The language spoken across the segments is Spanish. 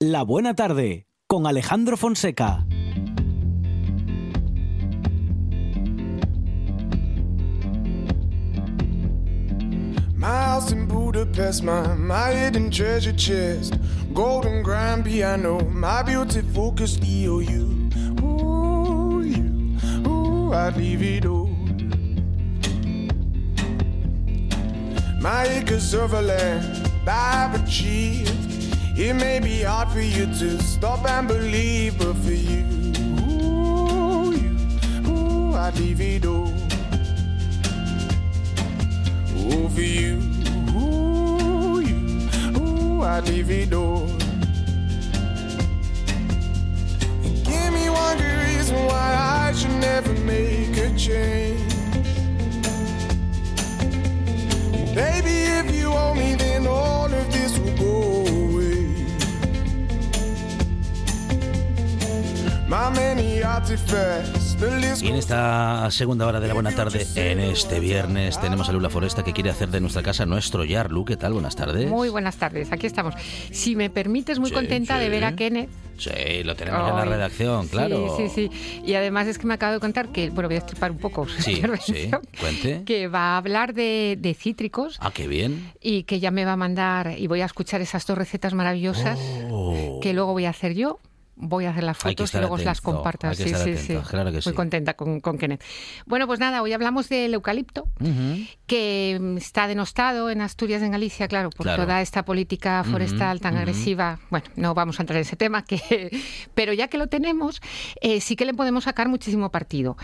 La Buena Tarde con Alejandro Fonseca. House in Budapest, my, my hidden treasure chest, golden grand piano, my beauty focused EOU. Ooh, you, ooh, I'd leave it all. My acres of land I've achieved. It may be hard for you to stop and believe, but for you, ooh, you, ooh, I'd leave it all. Ooh, for you, ooh, you, ooh, I'd leave it all. Give me one good reason why I should never make a change. Baby, if you owe me, then all Y en esta segunda hora de la buena tarde, en este viernes, tenemos a Lula Foresta que quiere hacer de nuestra casa nuestro Yar. Lu, ¿qué tal? Buenas tardes. Muy buenas tardes, aquí estamos. Si me permites, muy Sí, contenta de ver a Kenneth. Sí, lo tenemos en la redacción, claro. Sí, sí, sí. Y además es que me acabo de contar que, bueno, voy a estripar un poco su Sí, sí, cuente. que va a hablar de, de cítricos Ah, qué bien. y que ya me va a mandar y voy a escuchar esas dos recetas maravillosas Oh. que luego voy a hacer yo. Voy a hacer las fotos y luego os las atento, comparto. hay que sí, sí, sí. claro que sí. Muy contenta con, con Kenneth. Bueno, pues nada, hoy hablamos del eucalipto que está denostado en Asturias, en Galicia, claro, por Claro. toda esta política forestal tan agresiva. Bueno, no vamos a entrar en ese tema, que, pero ya que lo tenemos, eh, sí que le podemos sacar muchísimo partido.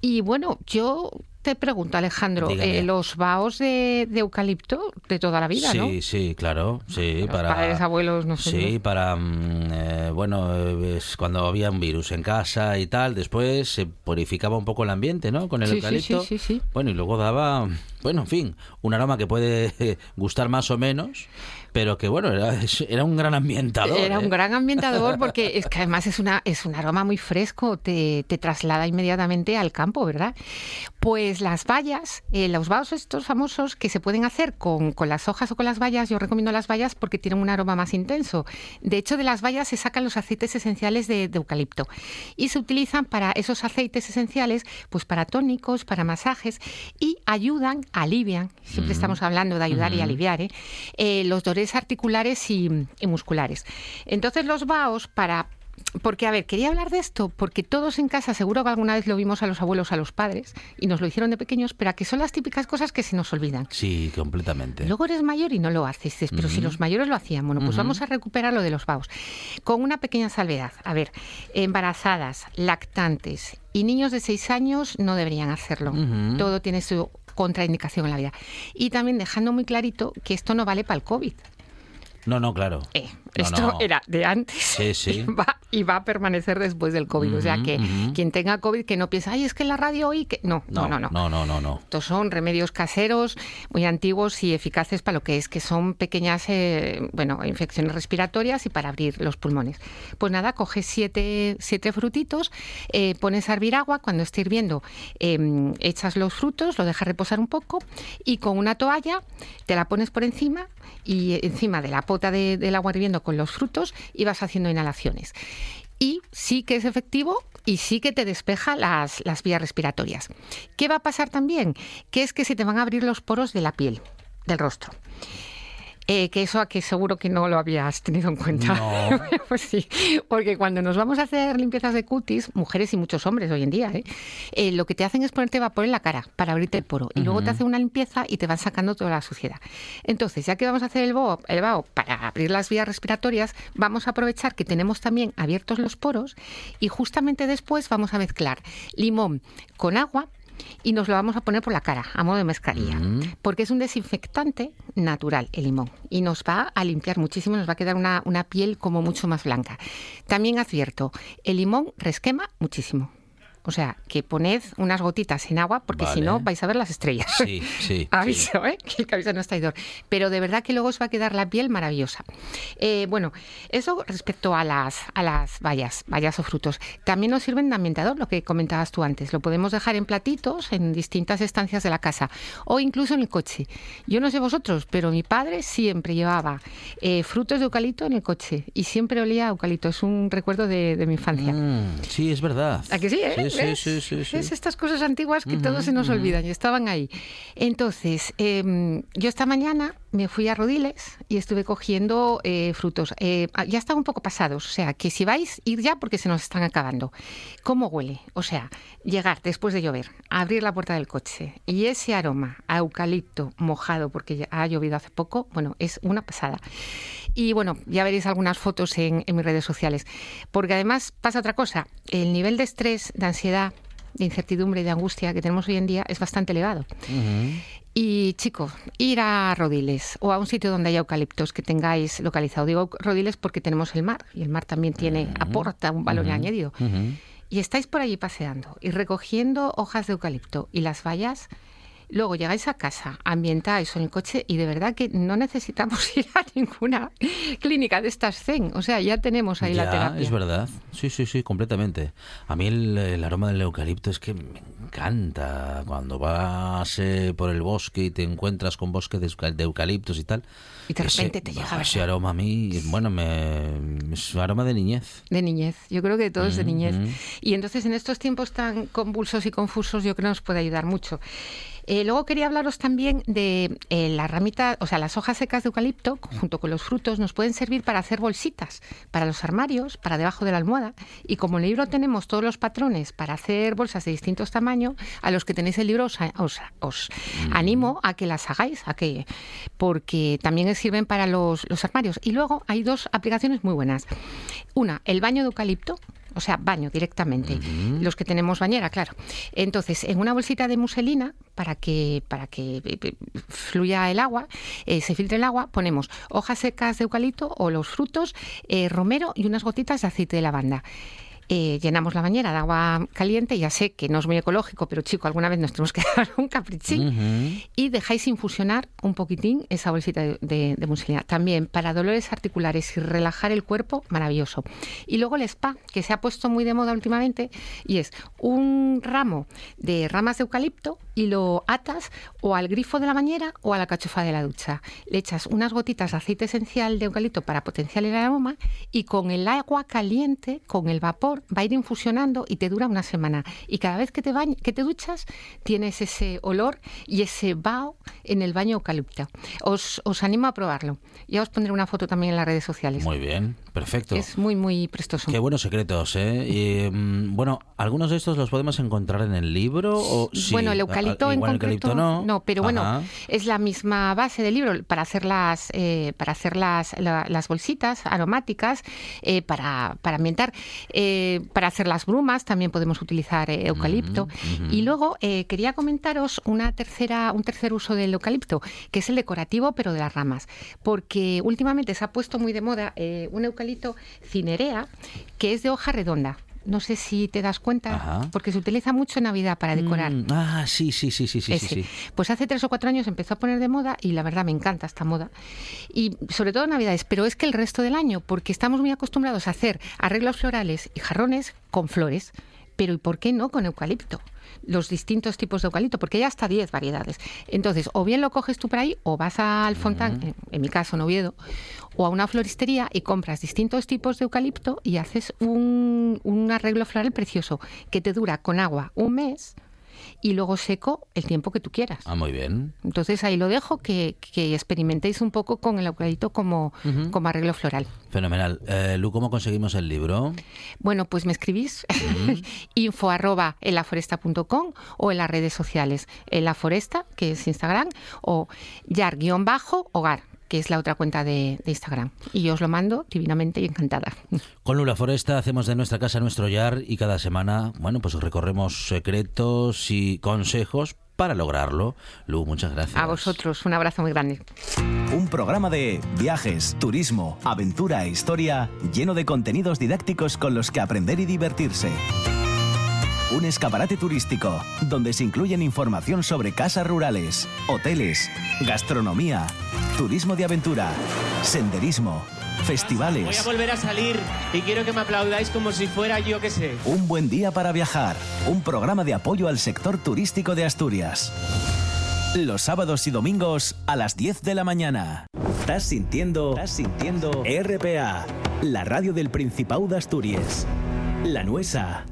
Y bueno, yo te pregunto, Alejandro, eh, los vaos de, de eucalipto de toda la vida, sí, ¿no? sí, claro, sí, Los para padres, abuelos, no sé. Sí, para mm, eh, bueno, eh, es cuando había un virus en casa y tal, después se purificaba un poco el ambiente, ¿no? Con el Sí, sí, eucalipto. sí, sí, sí. Bueno, y luego daba, bueno, en fin, un aroma que puede gustar más o menos, pero que bueno, era, era un gran ambientador. Era ¿eh? un gran ambientador porque es que además es una es un aroma muy fresco, te, te traslada inmediatamente al campo, ¿verdad? Pues las bayas, eh, los vaos estos famosos que se pueden hacer con, con las hojas o con las bayas, yo recomiendo las bayas porque tienen un aroma más intenso. De hecho, de las bayas se sacan los aceites esenciales de, de eucalipto y se utilizan para esos aceites esenciales, pues para tónicos, para masajes y ayudan, alivian, siempre estamos hablando de ayudar y aliviar, ¿eh? Eh, los dolores articulares y, y musculares. Entonces los vaos para... Porque, a ver, quería hablar de esto porque todos en casa, seguro que alguna vez lo vimos a los abuelos, a los padres, y nos lo hicieron de pequeños, pero a que son las típicas cosas que se nos olvidan. Sí, completamente. Luego eres mayor y no lo haces, dices, pero si los mayores lo hacían, bueno, pues vamos a recuperar lo de los vaos. Con una pequeña salvedad. A ver, embarazadas, lactantes y niños de 6 años no deberían hacerlo. Todo tiene su contraindicación en la vida. Y también dejando muy clarito que esto no vale para el COVID. No, no, claro. Eh, No, esto no. era de antes Sí, sí. y, va, y va a permanecer después del COVID. o sea que quien tenga COVID que no piense, ay, es que en la radio hoy que... No, no, no, no. No, no, no, no. Estos son remedios caseros muy antiguos y eficaces para lo que es, que son pequeñas eh, bueno, infecciones respiratorias y para abrir los pulmones. Pues nada, coges siete, siete frutitos, eh, pones a hervir agua, cuando esté hirviendo eh, echas los frutos, lo dejas reposar un poco y con una toalla te la pones por encima y encima de la pota de- del agua hirviendo con los frutos y vas haciendo inhalaciones y sí que es efectivo y sí que te despeja las, las vías respiratorias. ¿Qué va a pasar también? Que es que se te van a abrir los poros de la piel, del rostro. Eh, que eso aquí seguro que no lo habías tenido en cuenta. No. pues sí, porque cuando nos vamos a hacer limpiezas de cutis, mujeres y muchos hombres hoy en día, ¿eh? Eh, lo que te hacen es ponerte vapor en la cara para abrirte el poro y luego te hacen una limpieza y te van sacando toda la suciedad. Entonces, ya que vamos a hacer el vaho, el vaho para abrir las vías respiratorias, vamos a aprovechar que tenemos también abiertos los poros y justamente después vamos a mezclar limón con agua y nos lo vamos a poner por la cara, a modo de mascarilla, porque es un desinfectante natural el limón y nos va a limpiar muchísimo, nos va a quedar una, una piel como mucho más blanca. También advierto, el limón resquema muchísimo. O sea, que poned unas gotitas en agua porque si no vais a ver las estrellas. Sí, sí. Aviso, ¿eh? Que el cabeza no está traidor. Pero de verdad que luego os va a quedar la piel maravillosa. Eh, bueno, eso respecto a las, a las bayas, bayas o frutos. También nos sirven de ambientador, lo que comentabas tú antes. Lo podemos dejar en platitos en distintas estancias de la casa o incluso en el coche. Yo no sé vosotros, pero mi padre siempre llevaba eh, frutos de eucalipto en el coche y siempre olía a eucalipto. Es un recuerdo de, de mi infancia. Mm, sí, es verdad. ¿A que sí, eh? Sí, sí, ¿Ves? sí, sí, sí. ¿Ves estas cosas antiguas que todos se nos olvidan y estaban ahí. Entonces, em, yo esta mañana me fui a Rodiles y estuve cogiendo eh, frutos. Eh, ya están un poco pasados, o sea, que si vais, ir ya porque se nos están acabando. ¿Cómo huele? O sea, llegar después de llover, abrir la puerta del coche y ese aroma a eucalipto mojado porque ya ha llovido hace poco, bueno, es una pasada. Y bueno, ya veréis algunas fotos en, en mis redes sociales. Porque además pasa otra cosa, el nivel de estrés, de ansiedad, de incertidumbre y de angustia que tenemos hoy en día es bastante elevado. Y chicos, ir a Rodiles o a un sitio donde haya eucaliptos que tengáis localizado. Digo Rodiles porque tenemos el mar y el mar también tiene, aporta un valor añadido. Y estáis por allí paseando y recogiendo hojas de eucalipto y las vallas. Luego llegáis a casa, ambientáis en el coche y de verdad que no necesitamos ir a ninguna clínica de estas zen. O sea, ya tenemos ahí la terapia. es verdad. Sí, sí, sí, completamente. A mí el, el aroma del eucalipto es que me encanta. Cuando vas eh, por el bosque y te encuentras con bosque de, euca- de eucaliptos y tal. Y de ese- repente te llega, Ese aroma a mí, bueno, me, es un aroma de niñez. De niñez, yo creo que todo es de niñez. Y entonces en estos tiempos tan convulsos y confusos yo creo que nos puede ayudar mucho. Eh, luego quería hablaros también de eh, las ramitas, o sea, las hojas secas de eucalipto, junto con los frutos, nos pueden servir para hacer bolsitas, para los armarios, para debajo de la almohada. Y como en el libro tenemos todos los patrones para hacer bolsas de distintos tamaños, a los que tenéis el libro os, os- os animo a que las hagáis, a que, porque también sirven para los, los armarios. Y luego hay dos aplicaciones muy buenas. Una, el baño de eucalipto, o sea, baño directamente. Los que tenemos bañera, claro. Entonces, en una bolsita de muselina, para que, para que eh, eh, fluya el agua, eh, se filtre el agua, ponemos hojas secas de eucalipto o los frutos, eh, romero y unas gotitas de aceite de lavanda. Eh, llenamos la bañera de agua caliente, ya sé que no es muy ecológico, pero chico, alguna vez nos tenemos que dar un caprichín. Y dejáis infusionar un poquitín esa bolsita de, de, de muselina. También para dolores articulares y relajar el cuerpo, maravilloso. Y luego el spa, que se ha puesto muy de moda últimamente, y es un ramo de ramas de eucalipto y lo atas o al grifo de la bañera o a la cachofa de la ducha. Le echas unas gotitas de aceite esencial de eucalipto para potenciar el aroma y con el agua caliente, con el vapor, va a ir infusionando y te dura una semana. Y cada vez que te, bañ- que te duchas, tienes ese olor y ese vaho en el baño eucalipto. Os, os animo a probarlo. Ya os pondré una foto también en las redes sociales. Muy bien, perfecto. Es muy, muy prestoso. Qué buenos secretos, ¿eh? Y, mm, bueno, ¿algunos de estos los podemos encontrar en el libro? O sí? Bueno, el A- eucalipto en concreto eucalipto no. pero bueno, es la misma base del libro para hacer las, eh, para hacer las, la- las bolsitas aromáticas, eh, para, para ambientar, eh, para hacer las brumas también podemos utilizar eh, eucalipto. Y luego quería comentaros una tercera, un tercer uso del eucalipto, que es el decorativo, pero de las ramas, porque últimamente se ha puesto muy de moda un eucalipto cinerea, que es de hoja redonda. No sé si te das cuenta, Ajá. porque se utiliza mucho en Navidad para decorar. Mm, ah, sí, sí, sí, sí, sí, sí. Pues hace tres o cuatro años empezó a poner de moda y la verdad me encanta esta moda. Y sobre todo en Navidades, pero es que el resto del año, porque estamos muy acostumbrados a hacer arreglos florales y jarrones con flores, pero ¿y por qué no con eucalipto? Los distintos tipos de eucalipto, porque hay hasta 10 variedades. Entonces, o bien lo coges tú por ahí, o vas al Fontán, en, en mi caso en Oviedo, o a una floristería y compras distintos tipos de eucalipto y haces un, un arreglo floral precioso que te dura con agua un mes y luego seco el tiempo que tú quieras. Ah, muy bien. Entonces ahí lo dejo, que, que experimentéis un poco con el eucalipto como, como arreglo floral. Fenomenal. Eh, Lu, ¿cómo conseguimos el libro? Bueno, pues me escribís info arroba elaforesta.com o en las redes sociales, en la foresta, que es Instagram, o yar-hogar, que es la otra cuenta de, de Instagram. Y yo os lo mando divinamente y encantada. Con Lula Foresta hacemos de nuestra casa nuestro yar y cada semana, bueno, pues recorremos secretos y consejos para lograrlo. Lu, muchas gracias. A vosotros, un abrazo muy grande. Un programa de viajes, turismo, aventura e historia lleno de contenidos didácticos con los que aprender y divertirse. Un escaparate turístico donde se incluyen información sobre casas rurales, hoteles, gastronomía, turismo de aventura, senderismo, festivales. Voy a volver a salir y quiero que me aplaudáis como si fuera yo que sé. Un buen día para viajar, un programa de apoyo al sector turístico de Asturias. Los sábados y domingos a las 10 de la mañana. Estás sintiendo, estás sintiendo RPA, la radio del Principado de Asturias. La Nuesa.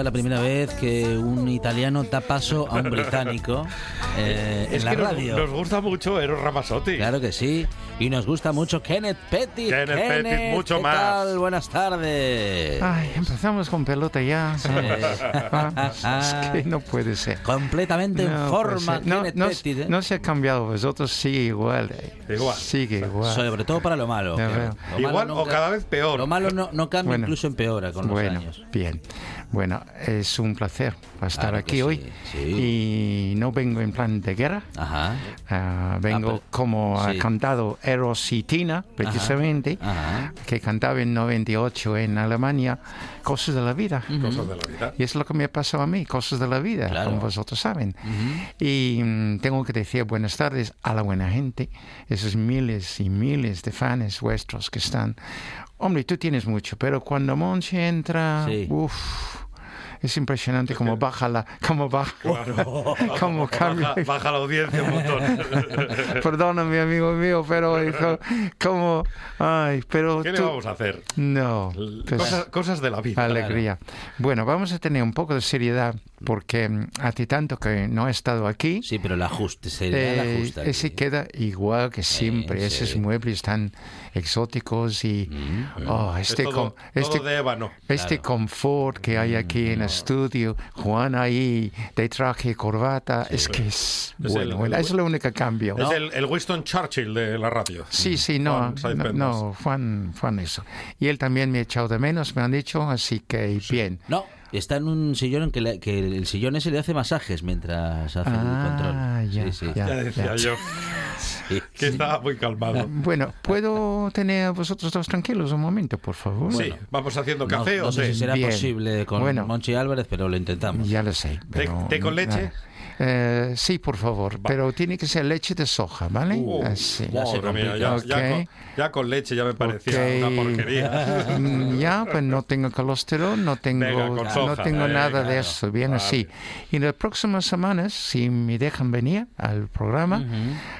Sea la primera vez que un italiano da paso a un británico eh, en Es la que nos- radio. Nos, gusta mucho Eros Ramazzotti. Claro que sí. Y nos gusta mucho Kenneth Pettit. Kenneth Pettit, mucho ¿qué más. tal? Buenas tardes. Ay, empezamos con pelota ya. Vamos, es que no puede ser. Completamente en No forma, ser. No, Kenneth no, Pettit. ¿eh? no se ha cambiado, vosotros sigue igual. eh. Igual. Sigue igual. Sobre todo para lo malo. Lo malo Igual o cada vez peor. Lo malo no, no cambia, Bueno. incluso empeora con los bueno, años. bien. Bueno, es un placer estar Claro aquí sí, hoy. sí. Y no vengo en plan de guerra. Ajá. Ah, vengo pero- como sí. ha cantado Eros y Tina, precisamente, Ajá. que cantaba en 98 en Alemania, cosas de la vida. Cosas de la vida. Y es lo que me ha pasado a mí, cosas de la vida, Claro. como vosotros saben. Y mm, tengo que decir buenas tardes a la buena gente, esos miles y miles de fans vuestros que están. Hombre, tú tienes mucho, pero cuando Monchi entra, Sí. uff, es impresionante cómo baja la, cómo baja, cómo cambia. Baja, baja la audiencia un montón. Perdóname, amigo mío, pero hijo, como, ay, pero ¿Qué le vamos a hacer? no, pues- Cosas, cosas de la vida. Alegría. Bueno, vamos a tener un poco de seriedad porque mm, a ti tanto que no he estado aquí, Sí, pero el ajuste, se le da el eh, ese queda igual que siempre. sí. Esos muebles tan exóticos y oh, Es este, todo, este, todo de ébano. este Claro. confort que hay aquí en el estudio, Juan ahí de traje y corbata, es que es, Es el- bueno, el- es lo único cambio. Es el, el Winston Churchill de la radio. Sí, sí, no, Juan no, Juan, Juan eso. Y él también me ha echado de menos, me han dicho, así que bien. No, está en un sillón en que, le- que el sillón ese le hace masajes mientras hace el control. Ah, ya, sí, sí. ya. Ya decía yo Sí. que estaba muy calmado. Bueno, ¿puedo tener a vosotros dos tranquilos un momento, por favor? Sí, vamos haciendo No, café no o sé té. si será Bien. posible con Bueno. Monchi Álvarez, pero lo intentamos. Ya lo sé. pero- té con leche? Eh, sí, por favor, pero tiene que ser leche de soja, ¿vale? Uh, Así. ya se Madre mía, complica. ya, Ok. ya con, ya con leche ya me parecía una porquería. Mm, Ya, pues no tengo colesterol, no tengo, Venga, con no soja, tengo nada de eso, bien Vale. así. Y en las próximas semanas, si me dejan venir al programa,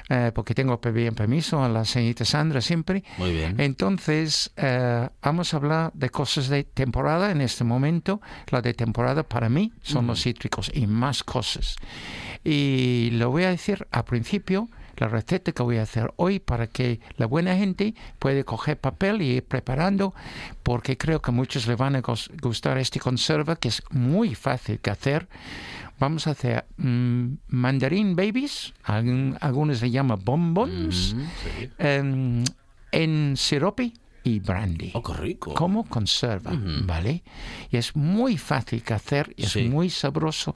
eh, porque tengo pedir permiso a la señorita Sandra siempre, Muy bien. entonces eh, vamos a hablar de cosas de temporada en este momento. La de temporada para mí son los cítricos y más cosas. Y lo voy a decir al principio, la receta que voy a hacer hoy para que la buena gente puede coger papel y ir preparando, porque creo que muchos le van a gustar este conserva, que es muy fácil que hacer. Vamos a hacer mm, mandarín babies, algunos le llaman bonbons, em, en sirope y brandy Oh, qué rico. como conserva, ¿vale? Y es muy fácil que hacer y es muy sabroso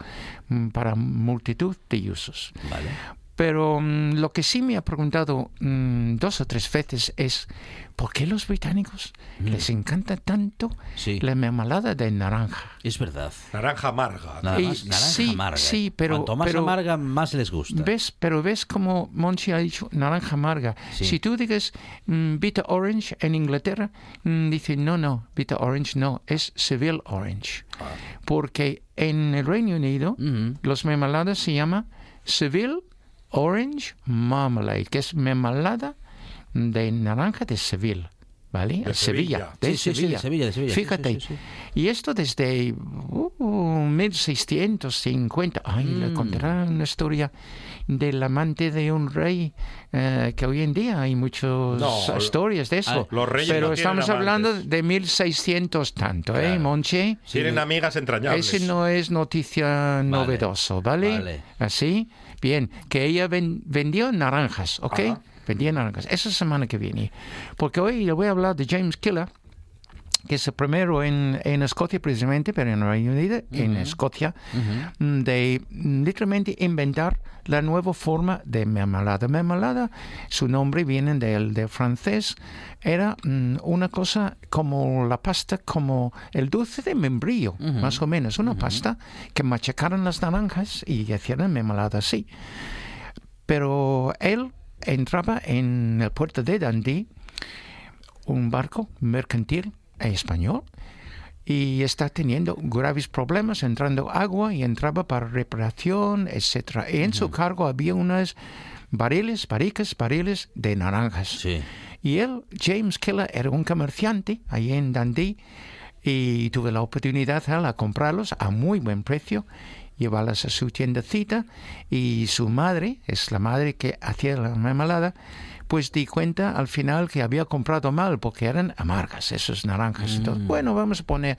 mm, para multitud de usos. Vale. Pero mm, lo que sí me ha preguntado mm, dos o tres veces es ¿por qué los británicos les encanta tanto Sí. la mermelada de naranja? Es verdad. Naranja amarga. Nada Y más, naranja sí, amarga. sí, pero- Cuanto más pero- amarga, más les gusta. ¿Ves? Pero ves como Monchi ha dicho naranja amarga. Sí. Si tú digas mm, bitter orange en Inglaterra, mm, dicen no, no, bitter orange no, es Seville orange. porque en el Reino Unido Ujú. los mermeladas se llama Seville Orange Marmalade, que es mermelada de naranja de Seville. ¿Vale? De Sevilla. Sevilla. De Sí, sí, sí, Sevilla. de Sevilla, Fíjate. sí, sí, sí. Y esto desde uh, 1650. Ay, le Mm. contará una historia del amante de un rey, eh, que hoy en día hay muchas No, historias de eso. Ah, los reyes Pero no estamos amantes. hablando de 1600 tanto, ¿eh, Claro. Monche? Tienen amigas entrañables. Ese no es noticia novedoso, ¿vale? vale. Así, bien, que ella ven- vendió naranjas, ¿ok? Ajá. Vendía naranjas. Esa semana que viene. Porque hoy le voy a hablar de James Killer, que es el primero en, en Escocia precisamente, pero en Reino Unido, en Escocia, mm, de mm, literalmente inventar la nueva forma de mermelada. Mermelada, su nombre viene del, del francés, era mm, una cosa como la pasta, como el dulce de membrillo, más o menos, una pasta que machacaran las naranjas y hacían mermelada así. Pero él entraba en el puerto de Dundee, un barco mercantil español, y está teniendo graves problemas entrando agua y entraba para reparación, etcétera. En su cargo había unas barriles, barricas, barriles de naranjas. Sí. Y él, James Keller, era un comerciante ahí en Dundee y tuve la oportunidad él, a comprarlos a muy buen precio, llevarlas a su tiendecita y su madre, es la madre que hacía la mermelada, pues di cuenta al final que había comprado mal porque eran amargas esas naranjas. Entonces, bueno, vamos a poner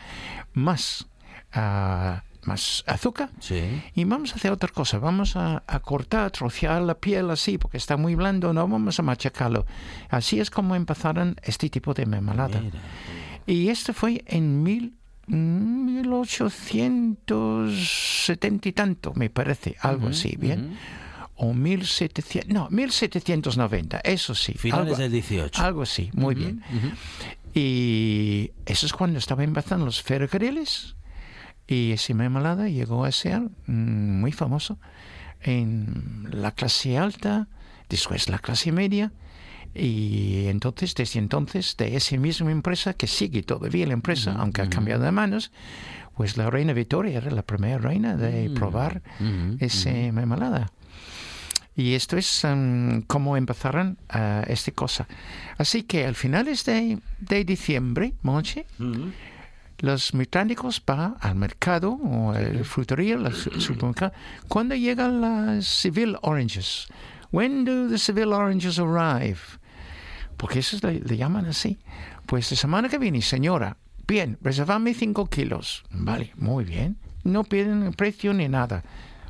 más, ah, más azúcar Sí. y vamos a hacer otra cosa, vamos a, a cortar, trocear la piel así, porque está muy blando, no vamos a machacarlo. Así es como empezaron este tipo de mermelada. Mira. Y esto fue en mil, mm, 1870 y tanto, me parece, algo así, ¿bien? O 1700, no, 1790, eso sí. Finales algo, del 18. Algo así, muy bien. Y eso es cuando estaba empezando los ferrocarriles y esa mermelada llegó a ser mm, muy famoso en la clase alta, después la clase media y entonces desde entonces de esa misma empresa que sigue todavía la empresa aunque ha cambiado de manos pues la reina Victoria era la primera reina de probar Ujú, esa mermelada y esto es um, cómo empezaron uh, esta cosa. Así que al finales de, de diciembre, Monche, los británicos van al mercado o al frutería, al su- supermercado. ¿Cuándo llegan las Seville Oranges? When do the Seville Oranges arrive? Porque eso le, le llaman así. Pues la semana que viene, señora, bien, reservame 5 kilos. Vale, muy bien. No piden precio ni nada.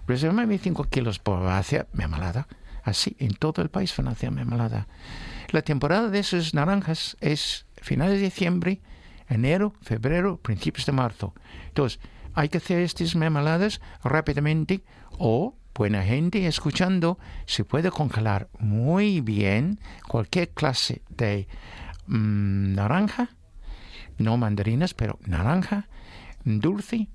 Reservame 5 kilos por hacer mermelada. Así, en todo el país van a hacer mermelada. La temporada de esas naranjas es finales de diciembre, enero, febrero, principios de marzo. Entonces, hay que hacer estas mermeladas rápidamente o buena gente escuchando se puede congelar muy bien cualquier clase de mm, naranja, no mandarinas, pero naranja, dulce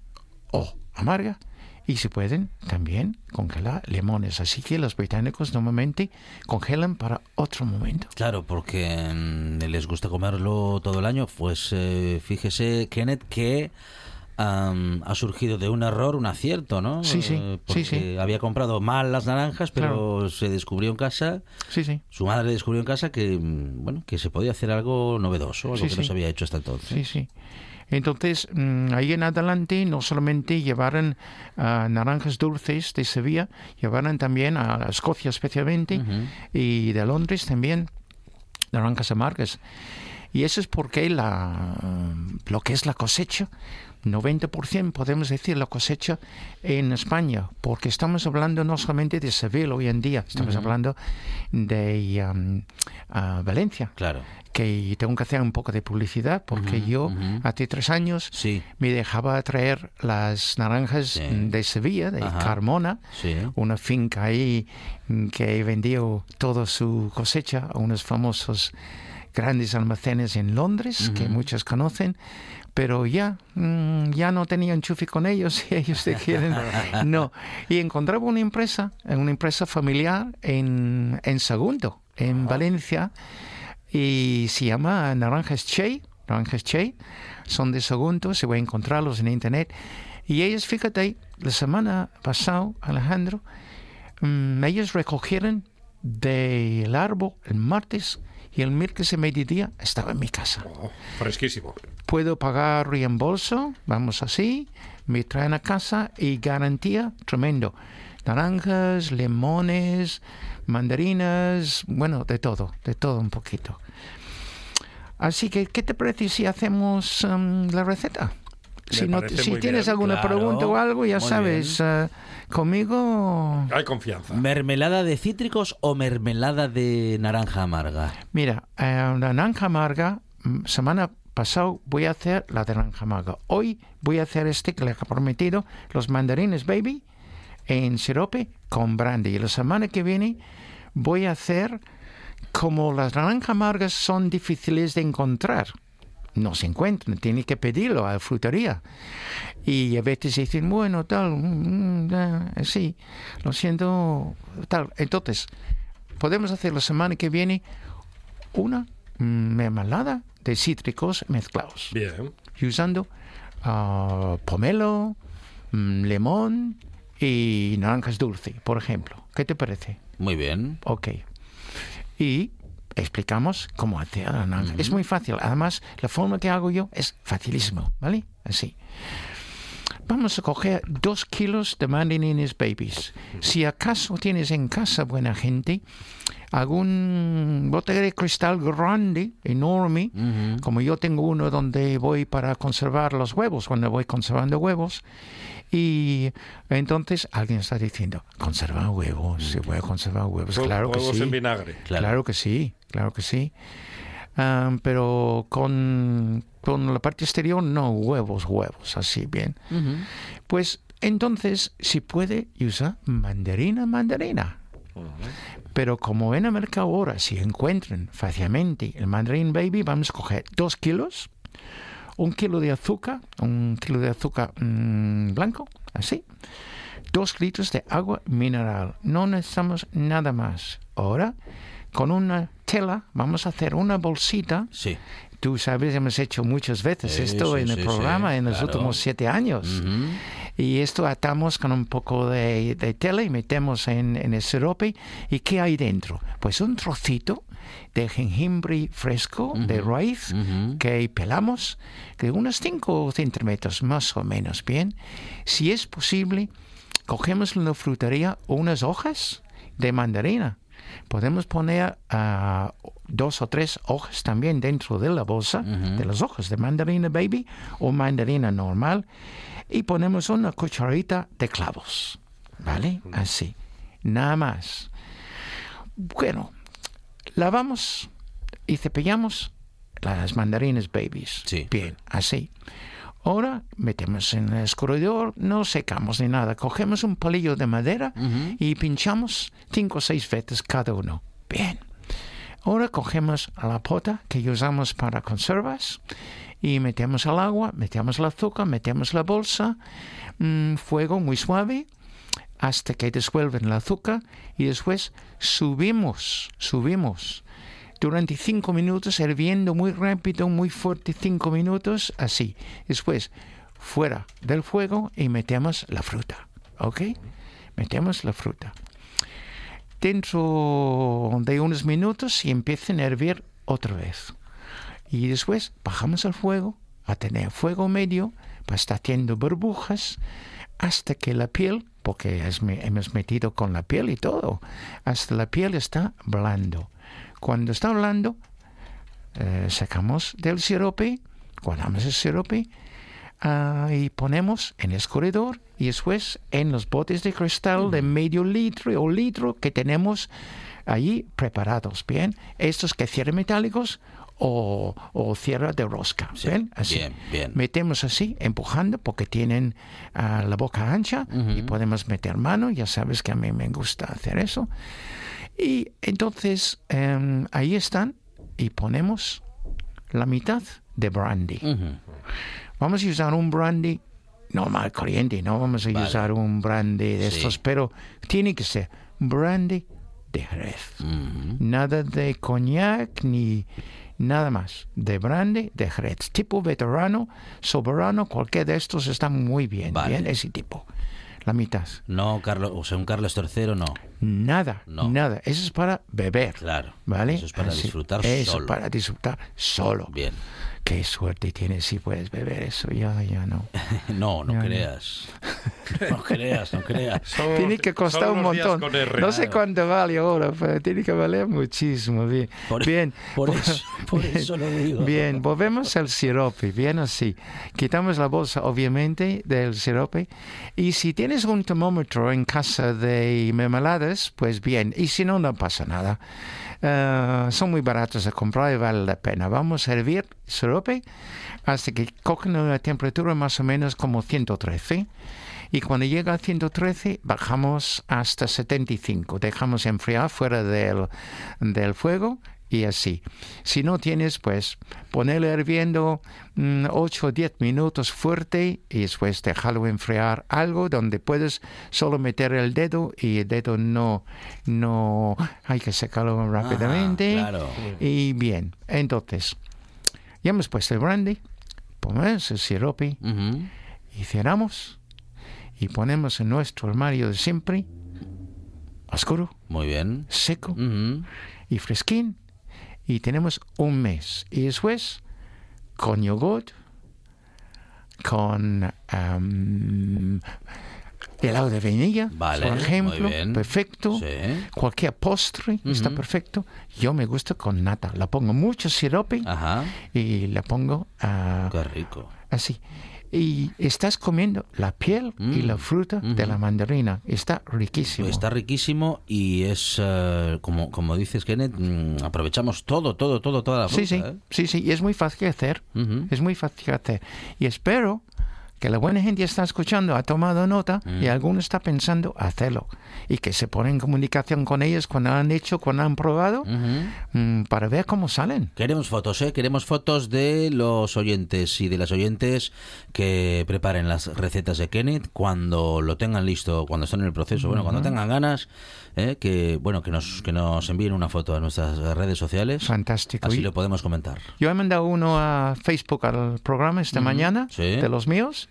o amarga. Y se pueden también congelar limones. Así que los británicos normalmente congelan para otro momento. Claro, porque mm, les gusta comerlo todo el año. Pues eh, fíjese, Kenneth, que am, ha surgido de un error un acierto, ¿no? Sí, sí, Eh, sí, porque sí. había comprado mal las naranjas, pero se descubrió en casa, Sí, sí. su madre descubrió en casa que, mm, bueno, que se podía hacer algo novedoso, algo Sí, que no sí. se había hecho hasta entonces. Sí, sí. Entonces, mm, ahí en adelante no solamente llevaron ah, naranjas dulces de Sevilla, llevaron también a Escocia especialmente y de Londres también naranjas amargas. Y eso es porque la, lo que es la cosecha, 90% podemos decir la cosecha en España, porque estamos hablando no solamente de Sevilla hoy en día, estamos hablando de um, ah, Valencia Claro. que tengo que hacer un poco de publicidad porque yo hace tres años Sí. me dejaba traer las naranjas Sí. de Sevilla, de Ajá. Carmona, Sí. una finca ahí que vendió toda su cosecha a unos famosos grandes almacenes en Londres que muchos conocen. Pero ya, mm, ya no tenía enchufe con ellos y ellos dijeron no. Y encontraba una empresa, una empresa familiar en, en Sagunto, en Valencia, y se llama Naranjas Che, Naranjas Che, son de Sagunto, se va a encontrarlos en internet. Y ellos, fíjate, la semana pasada, Alejandro, mm, ellos recogieron del árbol el martes y el miércoles a mediodía estaba en mi casa. Oh, fresquísimo. Puedo pagar reembolso, vamos así, me traen a casa y garantía tremendo. Naranjas, limones, mandarinas, bueno, de todo, de todo un poquito. Así que, ¿qué te parece si hacemos em, la receta? Si, no, si tienes bien. alguna Claro, pregunta o algo, ya sabes, eh, conmigo... Hay confianza. ¿Mermelada de cítricos o mermelada de naranja amarga? Mira, eh, la naranja amarga, mm, semana pasada voy a hacer la de naranja amarga. Hoy voy a hacer este que le he prometido, los mandarines baby en sirope con brandy. Y la semana que viene voy a hacer como las naranjas amargas son difíciles de encontrar. No se encuentran, tiene que pedirlo a la frutería. Y a veces dicen, bueno, tal, mm, mm, eh, sí, lo siento, tal. Entonces, podemos hacer la semana que viene una mermelada de cítricos mezclados, Bien. y usando ah, pomelo, mm, limón y naranjas dulce, por ejemplo. ¿Qué te parece? Muy bien. Ok. Y explicamos cómo hacer la naranja. Es muy fácil. Además, la forma que hago yo es facilísimo, ¿vale? Así. Vamos a coger dos kilos de mandarines babies. Si acaso tienes en casa, buena gente, algún botella de cristal grande, enorme, como yo tengo uno donde voy para conservar los huevos, cuando voy conservando huevos, y entonces alguien está diciendo, conservar huevos, se puede conservar huevos. Hue- Claro que Huevos sí. en vinagre. Claro. Claro que sí, claro que sí. Am, pero con, con la parte exterior no, huevos, huevos, así bien. Pues entonces, si puede, usa mandarina, mandarina. Pero como en el mercado ahora, si encuentran fácilmente el mandarín baby, vamos a coger dos kilos, un kilo de azúcar, un kilo de azúcar mm, blanco, así, dos litros de agua mineral. No necesitamos nada más. Ahora, con una tela, vamos a hacer una bolsita. Sí. Tú sabes, hemos hecho muchas veces Sí, esto sí, en el programa en los claro. últimos siete años. Y esto atamos con un poco de, de tela y metemos en, en el sirope. ¿Y qué hay dentro? Pues un trocito de jengibre fresco de raíz ujú. que pelamos de unos 5 centímetros más o menos. Bien, si es posible, cogemos en la frutería unas hojas de mandarina. Podemos poner ah, dos o tres hojas también dentro de la bolsa de las hojas de mandarina baby o mandarina normal y ponemos una cucharita de clavos. ¿Vale? Así. Nada más. Bueno, lavamos y cepillamos las mandarinas babies. Sí. Bien, así. Ahora metemos en el escurridor, no secamos ni nada. Cogemos un palillo de madera y pinchamos cinco o seis veces cada uno. Bien. Ahora cogemos la pota que usamos para conservas y metemos el agua, metemos el azúcar, metemos la bolsa, mm, fuego muy suave hasta que disuelven el azúcar y después subimos, subimos durante cinco minutos, hirviendo muy rápido, muy fuerte, cinco minutos, así. Después, fuera del fuego y metemos la fruta, ¿ok? Metemos la fruta. Dentro de unos minutos y empiecen a hervir otra vez. Y después bajamos el fuego a tener fuego medio, para estar haciendo burbujas hasta que la piel, porque es- hemos metido con la piel y todo, hasta la piel está blando. Cuando está blando, eh, sacamos del sirope, guardamos el sirope ah, y ponemos en el escurridor y después en los botes de cristal de medio litro o litro que tenemos allí preparados, ¿bien? Estos que cierran metálicos o, o cierra de rosca, Sí, ¿bien? Así. bien, bien. Metemos así, empujando, porque tienen ah, la boca ancha y podemos meter mano, ya sabes que a mí me gusta hacer eso. Y entonces em, ahí están y ponemos la mitad de brandy. Vamos a usar un brandy normal, corriente, no vamos a Vale. usar un brandy de Sí. estos, pero tiene que ser brandy de Jerez. Nada de coñac ni, nada más, de brandy, de jerez, tipo veterano, soberano, cualquier de estos está muy bien, Vale. bien, ese tipo. La mitad. No, Carlos, o sea, un Carlos III no. Nada, No. nada. Eso es para beber. Claro. ¿Vale? Eso es para Así, disfrutar eso solo. para disfrutar solo. Bien. Qué suerte tienes si puedes beber eso. Ya, ya no. No, no Ya, creas. No creas, no creas. Solo tiene que costar un montón. No sé cuánto vale ahora, pero tiene que valer muchísimo. Bien, Por, bien. por eso, por bien, eso lo digo. Bien, volvemos al sirope, bien así. Quitamos la bolsa, obviamente, del sirope. Y si tienes un termómetro en casa de mermeladas, pues bien. Y si no, no pasa nada. Eh, son muy baratos de comprar y vale la pena. Vamos a hervir sirope hasta que cogen una temperatura más o menos como 113. Y cuando llega a 113, bajamos hasta 75. Dejamos enfriar fuera del, del fuego y así. Si no tienes, pues ponerlo hirviendo 8 o 10 minutos fuerte y después dejarlo enfriar algo donde puedes solo meter el dedo y el dedo no, no hay que secarlo rápidamente. claro. Y bien, entonces, ya hemos puesto el brandy, ponemos el sirope y cerramos y ponemos en nuestro armario de siempre oscuro, Muy bien. seco y fresquín y tenemos un mes. Y después con yogur con am, helado de vainilla Vale, por ejemplo perfecto Sí. cualquier postre está Ujú. perfecto yo me gusta con nata la pongo mucho sirope Ajá. y la pongo ah, Qué rico. así. Y estás comiendo la piel y Mm, la fruta de la mandarina. Está riquísimo. Está riquísimo y es, eh, como, como dices, Kenneth, mm, aprovechamos todo, todo, todo, toda la fruta. sí, sí, ¿eh? sí, sí. Y es muy fácil de hacer. Es muy fácil de hacer. Y espero que la buena gente está escuchando, ha tomado nota y Mm. alguno está pensando hacerlo. Y que se pone en comunicación con ellos cuando han hecho, cuando han probado, mm, para ver cómo salen. Queremos fotos, ¿eh? Queremos fotos de los oyentes y de las oyentes que preparen las recetas de Kenneth cuando lo tengan listo, cuando estén en el proceso, bueno, cuando tengan ganas, ¿eh? que bueno, que nos que nos envíen una foto a nuestras redes sociales. Fantástico. Así Y- lo podemos comentar. Yo he mandado uno a Facebook al programa esta mañana sí. de los míos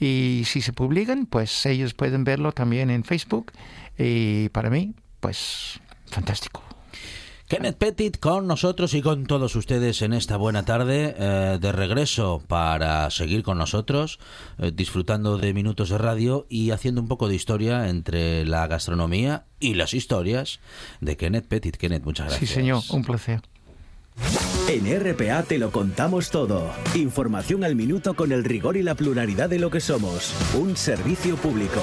y si se publican, pues ellos pueden verlo también en Facebook y para mí, pues fantástico. Kenneth Petit con nosotros y con todos ustedes en esta buena tarde eh, de regreso para seguir con nosotros, eh, disfrutando de minutos de radio y haciendo un poco de historia entre la gastronomía y las historias de Kenneth Petit. Kenneth, muchas gracias. Sí, señor, un placer. En RPA te lo contamos todo. Información al minuto con el rigor y la pluralidad de lo que somos. Un servicio público.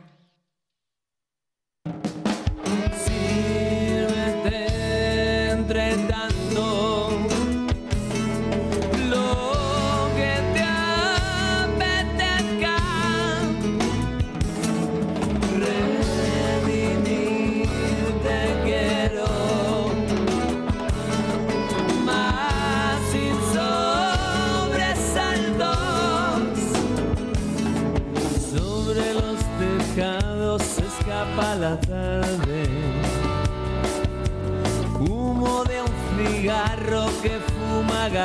En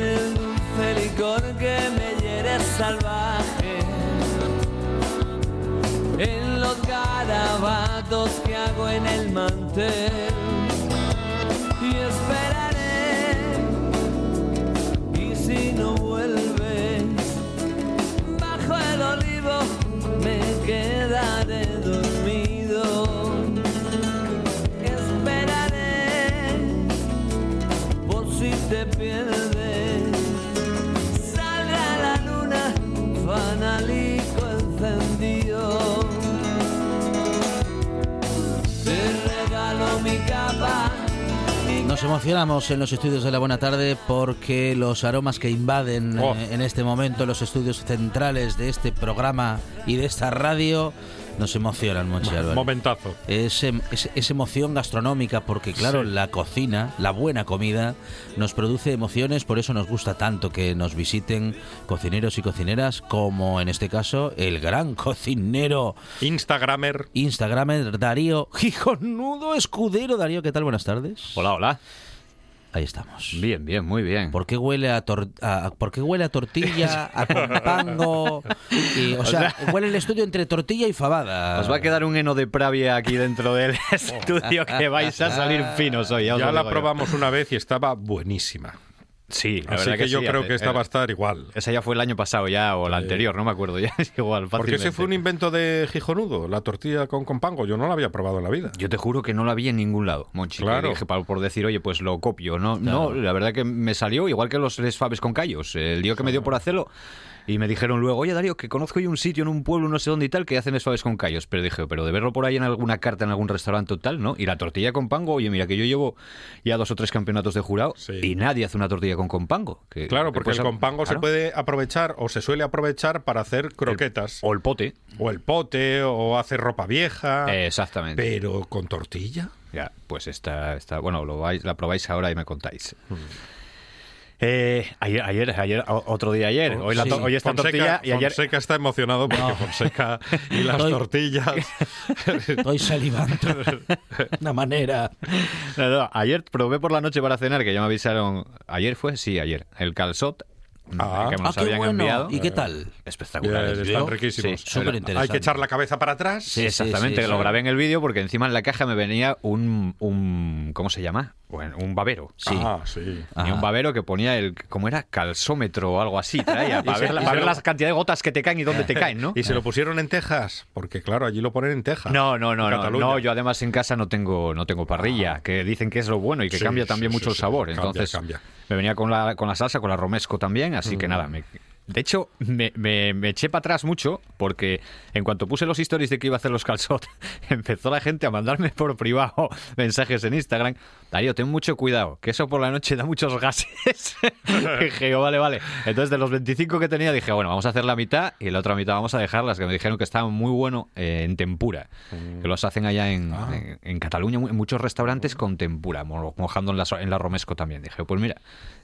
el dulce licor que me hiere salvaje. En los garabatos que hago en el mantel. Nos emocionamos en los estudios de la Buena Tarde porque los aromas que invaden Oh. eh, en este momento los estudios centrales de este programa y de esta radio nos emocionan, Monchi Álvarez. Momentazo. Es, em- es- es emoción gastronómica porque, claro, Sí. la cocina, la buena comida, nos produce emociones, por eso nos gusta tanto que nos visiten cocineros y cocineras, como en este caso el gran cocinero Instagramer. Instagramer Darío Gijonudo Escudero. Darío, ¿qué tal? Buenas tardes. Hola, hola. Ahí estamos. Bien, bien, muy bien. ¿Por qué huele a, tor- a- ¿por qué huele a tortilla, a compango? Y, o sea, huele el estudio entre tortilla y fabada. Os va a quedar un heno de pravia aquí dentro del estudio que vais a salir finos hoy. Ya, la yo. probamos una vez y estaba buenísima. Sí, la Así verdad que, yo sí, creo hace- que esta va a estar igual. Esa ya fue el año pasado ya, o la anterior, no me acuerdo ya. Es igual, Porque ese fue un invento de Gijonudo, la tortilla con compango. Yo no la había probado en la vida. Yo te juro que no la vi en ningún lado, Monchi. que Claro. dije por decir, oye, pues lo copio. No, no, la verdad que me salió igual que los Les Fabes con callos. El día que me dio por hacerlo. Y me dijeron luego, oye Darío, que conozco yo un sitio en un pueblo, no sé dónde y tal, que hacen Les Fabes con callos. Pero dije, pero de verlo por ahí en alguna carta, en algún restaurante o tal, ¿no? Y la tortilla con pango, oye, mira que yo llevo ya dos o tres campeonatos de jurado Sí. y nadie hace una tortilla con compango. Que- Claro, que porque pues, el compango se puede aprovechar o se suele aprovechar para hacer croquetas. O el pote. O el pote, o hacer ropa vieja. Exactamente. Pero con tortilla. Ya, pues está, está bueno, lo vais, la probáis ahora y me contáis. Eh, ayer, ayer, ayer, otro día ayer. Hoy, la Sí. hoy esta Fonseca, tortilla y ayer. Fonseca está emocionado porque No. Fonseca y las Estoy- tortillas. Estoy salivando. Una manera. No, no, ayer probé por la noche para cenar, que ya me avisaron. Ayer fue, sí, ayer. El calzot Ah. que me Ah, nos qué habían bueno. enviado. ¿Y qué tal? Espectaculares. Bien, están ¿vio? riquísimos. Sí, Súper pero- interesante. Hay que echar la cabeza para atrás. Sí, exactamente, sí, que lo sí. grabé en el vídeo porque encima en la caja me venía un, un ¿cómo se llama? Bueno, un babero. Sí. Ah, sí. Ajá. Y un babero que ponía el, ¿cómo era? Calzómetro o algo así, traía, para se- ver, la- para se ver lo- la cantidad de gotas que te caen y dónde te caen, ¿no? Y se lo pusieron en Texas, porque claro, allí lo ponen en Texas. No, no, no, no, no. Yo además en casa no tengo, no tengo parrilla, que dicen que es lo bueno y que Sí, cambia también sí, mucho sí, el sí, sabor. cambia, Entonces cambia. me venía con la, con la salsa, con la romesco también, así Mm. que nada, me, de hecho, me, me- me eché para atrás mucho porque en cuanto puse los stories de que iba a hacer los calzot, empezó la gente a mandarme por privado mensajes en Instagram. Darío, ten mucho cuidado, que eso por la noche da muchos gases. dije, vale, vale. Entonces, de los 25 que tenía, dije, bueno, vamos a hacer la mitad y la otra mitad vamos a dejarlas, que me dijeron que estaban muy bueno eh, en tempura, que los hacen allá en, Ah. en, en Cataluña, en muchos restaurantes con tempura, mo- mojando en la, en la romesco también. Dije, pues mira,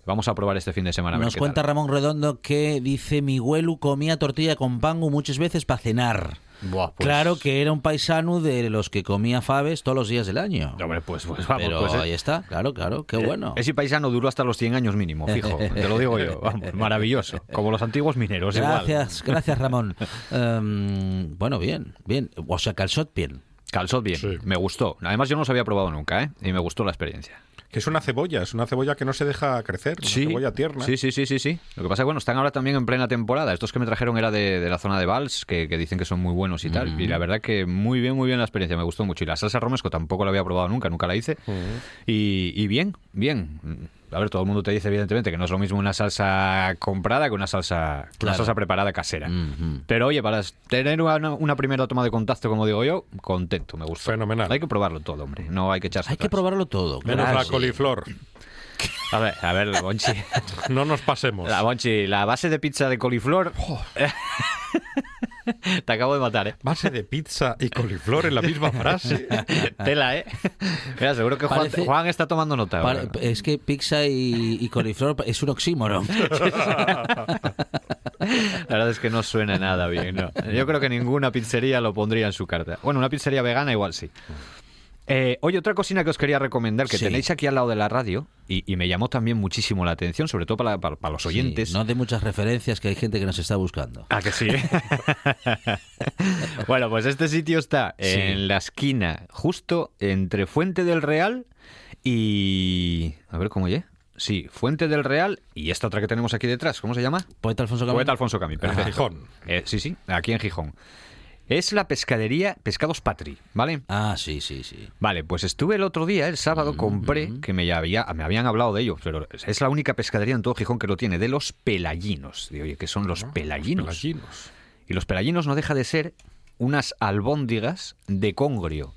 vamos a probar este fin de semana. Nos cuenta tal. Ramón Redondo que dice mi huelu comía tortilla con pango muchas veces para cenar. Buah, pues- Claro que era un paisano de los que comía faves todos los días del año. Hombre, pues, pues vamos, Pero pues, eh, ahí está, claro, claro, qué bueno. Ese paisano duró hasta los 100 años mínimo, fijo. te lo digo yo. Vamos, maravilloso. Como los antiguos mineros, igual. Gracias, gracias Ramón. Em, bueno, bien, bien. O sea, calzot bien. Calzot bien, Sí. me gustó. Además, yo no los había probado nunca, ¿eh? Y me gustó la experiencia. Que es una cebolla, es una cebolla que no se deja crecer, una cebolla tierna. Sí, sí, sí, sí, sí. Lo que pasa es que, bueno, están ahora también en plena temporada. Estos que me trajeron era de, de la zona de Vals, que, que dicen que son muy buenos y tal. Y la verdad que muy bien, muy bien la experiencia, me gustó mucho. Y la salsa romesco tampoco la había probado nunca, nunca la hice. y, y bien, bien. A ver, todo el mundo te dice, evidentemente, que no es lo mismo una salsa comprada que una salsa, que una salsa preparada casera. Pero oye, para tener una, una primera toma de contacto, como digo yo, contento, me gustó. Fenomenal. Hay que probarlo todo, hombre. No hay que echarse Hay que probarlo todo. Menos claro, la sí. coliflor. A ver, a ver, la Bonchi. No nos pasemos. La Bonchi, la base de pizza de coliflor. Te acabo de matar, ¿eh? Base de pizza y coliflor en la misma frase. Tela, ¿eh? Mira, seguro que Juan, Parece- Juan está tomando nota. Para- es que pizza y, y coliflor es un oxímoron. La verdad es que no suena nada bien, ¿no? Yo creo que ninguna pizzería lo pondría en su carta. Bueno, una pizzería vegana igual sí. Eh, oye, otra cocina que os quería recomendar, que Sí. tenéis aquí al lado de la radio, y, y me llamó también muchísimo la atención, sobre todo para, para- para los oyentes. Sí, no de muchas referencias que hay gente que nos está buscando. Ah, que sí. bueno, pues este sitio está Sí. en la esquina, justo entre Fuente del Real y. A ver cómo oye. Sí, Fuente del Real y esta otra que tenemos aquí detrás, ¿cómo se llama? Poeta Alfonso Camín. Poeta Alfonso Camí, perfecto. Gijón. Eh, sí, sí, aquí en Gijón. Es la pescadería Pescados Patri, ¿vale? Ah, sí, sí, sí. Vale, pues estuve el otro día, el sábado, compré, que me, había, me habían hablado de ello, pero es la única pescadería en todo Gijón que lo tiene, de los pelaginos. Digo, oye, ¿qué son los pelaginos? Pelaginos. Y los pelaginos no deja de ser unas albóndigas de congrio.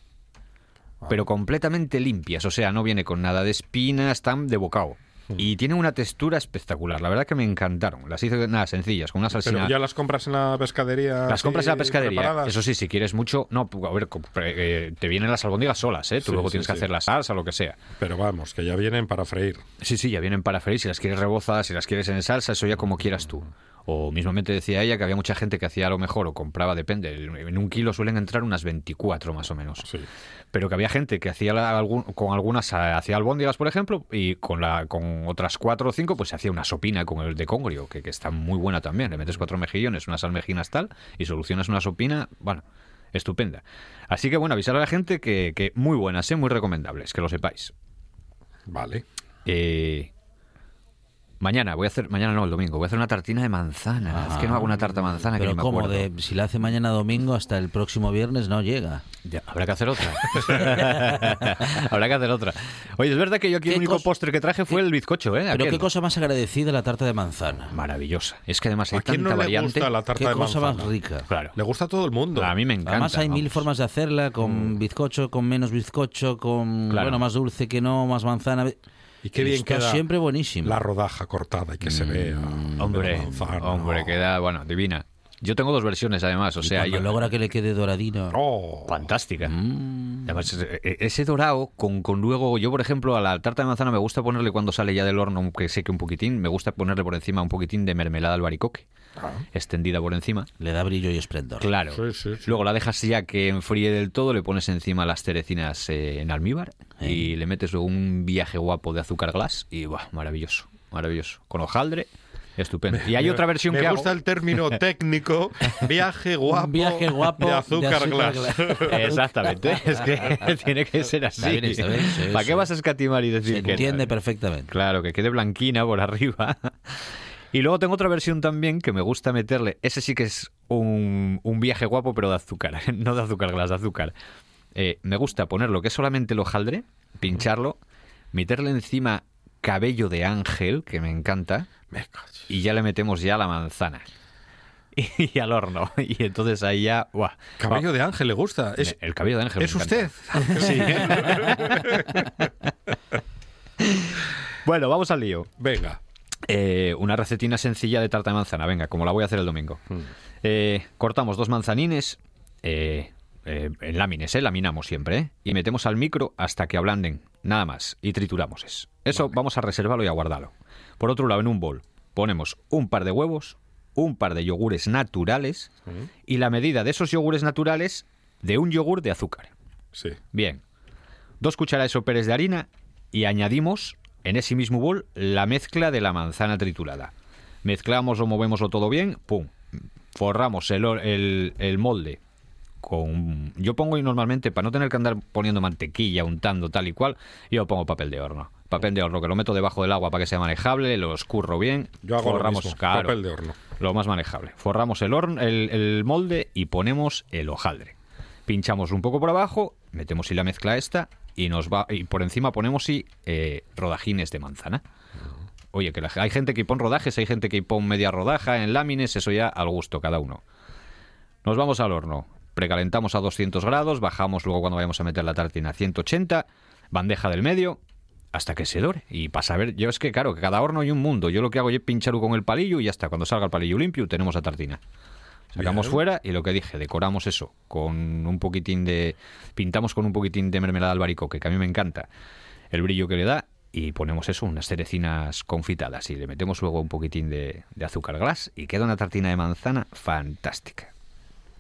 pero completamente limpias. O sea, no viene con nada de espinas, están de bocado. Y tiene una textura espectacular. La verdad que me encantaron. Las hice nada sencillas, con una salsina. Pero ya las compras en la pescadería. Las compras en la pescadería. preparadas? Eso sí, si quieres mucho. No, a ver, eh, te vienen las albóndigas solas, ¿eh? Tú Sí, luego sí, tienes que hacer la salsa o lo que sea. Pero vamos, que ya vienen para freír. Sí, sí, ya vienen para freír. Si las quieres rebozadas, si las quieres en salsa, eso ya como quieras tú. O mismamente decía ella que había mucha gente que hacía a lo mejor o compraba, depende. En un kilo suelen entrar unas 24 más o menos. Sí. Pero que había gente que hacía la- algún- con algunas eh, hacía albóndigas, por ejemplo, y con la con otras cuatro o cinco, pues se hacía una sopina con el de congrio, que, que está muy buena también. Le metes cuatro mejillones, unas almejinas tal, y solucionas una sopina, bueno, estupenda. Así que bueno, avisar a la gente que, que muy buenas, ¿eh? muy recomendables, que lo sepáis. Vale. Eh, mañana voy a hacer, mañana no, el domingo, voy a hacer una tartina de manzana. es que no hago una tarta de manzana que Pero me como acuerdo. de si la hace mañana domingo hasta el próximo viernes no llega. Ya, habrá que hacer otra. habrá que hacer otra. Oye, es verdad que yo aquí el ¿Qué único postre que traje fue el bizcocho, ¿eh? Pero Aquel. qué cosa más agradecida la tarta de manzana. Maravillosa. Es que además hay ¿A quién tanta no le variante. gusta la tarta Qué de cosa manzana? más rica. Claro. Le gusta a todo el mundo. A mí me encanta. Además hay mil formas de hacerla, con bizcocho, con menos bizcocho, con Claro. bueno más dulce que no, más manzana. Y qué bien Está queda siempre buenísimo. la rodaja cortada y que se vea. Mm, Hombre, la manzana. hombre, queda, bueno, divina. Yo tengo dos versiones además, o Y sea, yo... logra que le quede doradino. Oh, Fantástica. Mm. Además, e- e- ese dorado con, con luego, yo por ejemplo a la tarta de manzana me gusta ponerle cuando sale ya del horno, aunque seque un poquitín, me gusta ponerle por encima un poquitín de mermelada albaricoque, extendida por encima. Le da brillo y esplendor. Claro. Sí, sí, sí. Luego la dejas ya que enfríe del todo, le pones encima las cerecinas eh, en almíbar y le metes luego un viaje guapo de azúcar glass y ¡buah! maravilloso, maravilloso. Con hojaldre, estupendo. Y hay otra versión Me que gusta hago. el término técnico, viaje guapo, Un viaje guapo de azúcar, glass. Exactamente, es que tiene que ser así. Está bien, está bien, sí, ¿Para qué sí. vas a escatimar y decir Se que entiende no? perfectamente. Claro, que quede blanquina por arriba. Y luego tengo otra versión también que me gusta meterle. Ese sí que es un, un viaje guapo, pero de azúcar. No de azúcar glass, de azúcar. Eh, me gusta ponerlo que es solamente el hojaldre, pincharlo, meterle encima cabello de ángel, que me encanta, Me y ya le metemos ya la manzana. Y, al horno. Y entonces ahí ya. Cabello de ángel le gusta. Es, el cabello de ángel. ¿es usted. Sí. bueno, vamos al lío. Venga. Eh, una recetina sencilla de tarta de manzana, venga, como la voy a hacer el domingo. Eh, cortamos dos manzanines eh, eh, en lámines, eh, laminamos siempre, eh, y metemos al micro hasta que ablanden, nada más, y trituramos eso. Eso vamos a reservarlo y a guardarlo. Por otro lado, en un bol ponemos un par de huevos, un par de yogures naturales y la medida de esos yogures naturales de un yogur de azúcar. Sí. Bien. Dos cucharadas soperes de harina y añadimos en ese mismo bol la mezcla de la manzana triturada. Mezclamos o movemoslo todo bien, pum. Forramos el, el- el molde con... Yo pongo y normalmente, para no tener que andar poniendo mantequilla, untando tal y cual, yo pongo papel de horno. Papel de horno que lo meto debajo del agua para que sea manejable, lo escurro bien. Yo hago lo mismo, papel de horno. lo más manejable. Forramos el, horno, el, el molde y ponemos el hojaldre. Pinchamos un poco por abajo, metemos y la mezcla esta y nos va y por encima ponemos y eh, rodajines de manzana. Oye, que la- hay gente que pone rodajes, hay gente que pone media rodaja en lámines, eso ya al gusto cada uno. Nos vamos al horno. Precalentamos a 200 grados, bajamos luego cuando vayamos a meter la tartina a 180, bandeja del medio, hasta que se dore. Y para saber, yo es que claro, que cada horno hay un mundo. Yo lo que hago es pincharlo con el palillo y ya está. Cuando salga el palillo limpio, tenemos la tartina. Sacamos Bien. fuera y lo que dije, decoramos eso con un poquitín de. Pintamos con un poquitín de mermelada albaricoque, que a mí me encanta el brillo que le da. Y ponemos eso, unas cerecinas confitadas. Y le metemos luego un poquitín de, de azúcar glass. Y queda una tartina de manzana fantástica.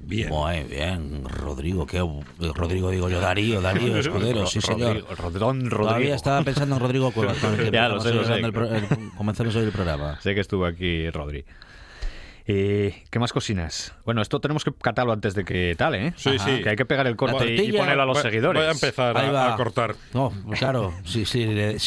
Bien. Muy bien, Rodrigo, qué Rodrigo digo yo, Darío, Darío Escudero, sí señor. Rodrigo, Rodrón Todavía estaba pensando en Rodrigo Cuevas Ya, lo empezamos sé, hoy lo sé. hablando el el- comenzamos hoy el programa. Sé que estuvo aquí Rodri. Eh, ¿Qué más cocinas? Bueno, esto tenemos que catarlo antes de que tal, ¿eh? Sí, sí. Que hay que pegar el corte y- y ponerlo a los Voy- seguidores. Voy a empezar a, cortar. No, claro, si, le,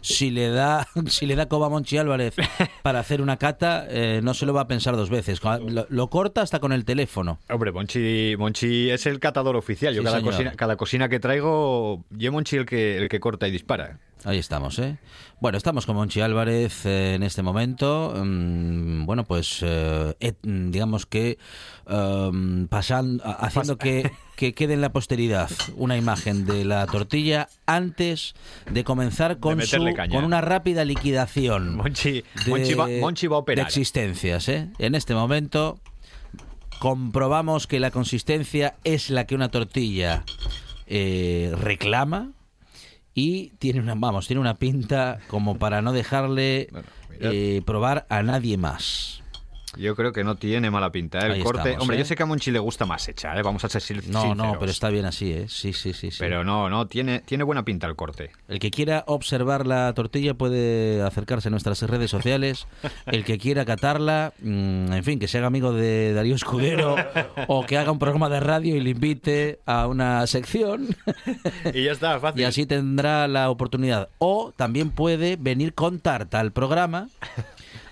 si, le da si le da coba a Monchi Álvarez para hacer una cata, eh, no se lo va a pensar dos veces. Lo, lo corta hasta con el teléfono. Hombre, Monchi, Monchi es el catador oficial. Yo Sí, cada, cocina, cada cocina que traigo, yo Monchi el que, el que corta y dispara. Ahí estamos, ¿eh? Bueno, estamos con Monchi Álvarez eh, en este momento. Mm, bueno, pues eh, et- digamos que em, pasan, haciendo que que quede en la posteridad una imagen de la tortilla antes de comenzar con, su- con una rápida liquidación Monchi, de, Monchi va, Monchi va a de operar. existencias. ¿eh? En este momento comprobamos que la consistencia es la que una tortilla eh, reclama y tiene una vamos tiene una pinta como para no dejarle eh, probar a nadie más. Yo creo que no tiene mala pinta. ¿eh? El Ahí corte. estamos, Hombre, ¿eh? yo sé que a Monchi le gusta más hecha, ¿eh? vamos a ser sin- No, sinceros. no, pero está bien así, ¿eh? Sí, sí, sí, sí. Pero no, no, tiene, tiene buena pinta el corte. El que quiera observar la tortilla puede acercarse a nuestras redes sociales. El que quiera catarla, mm, en fin, que se haga amigo de Darío Escudero o que haga un programa de radio y le invite a una sección Y ya está, fácil. y así tendrá la oportunidad. O también puede venir con tarta al programa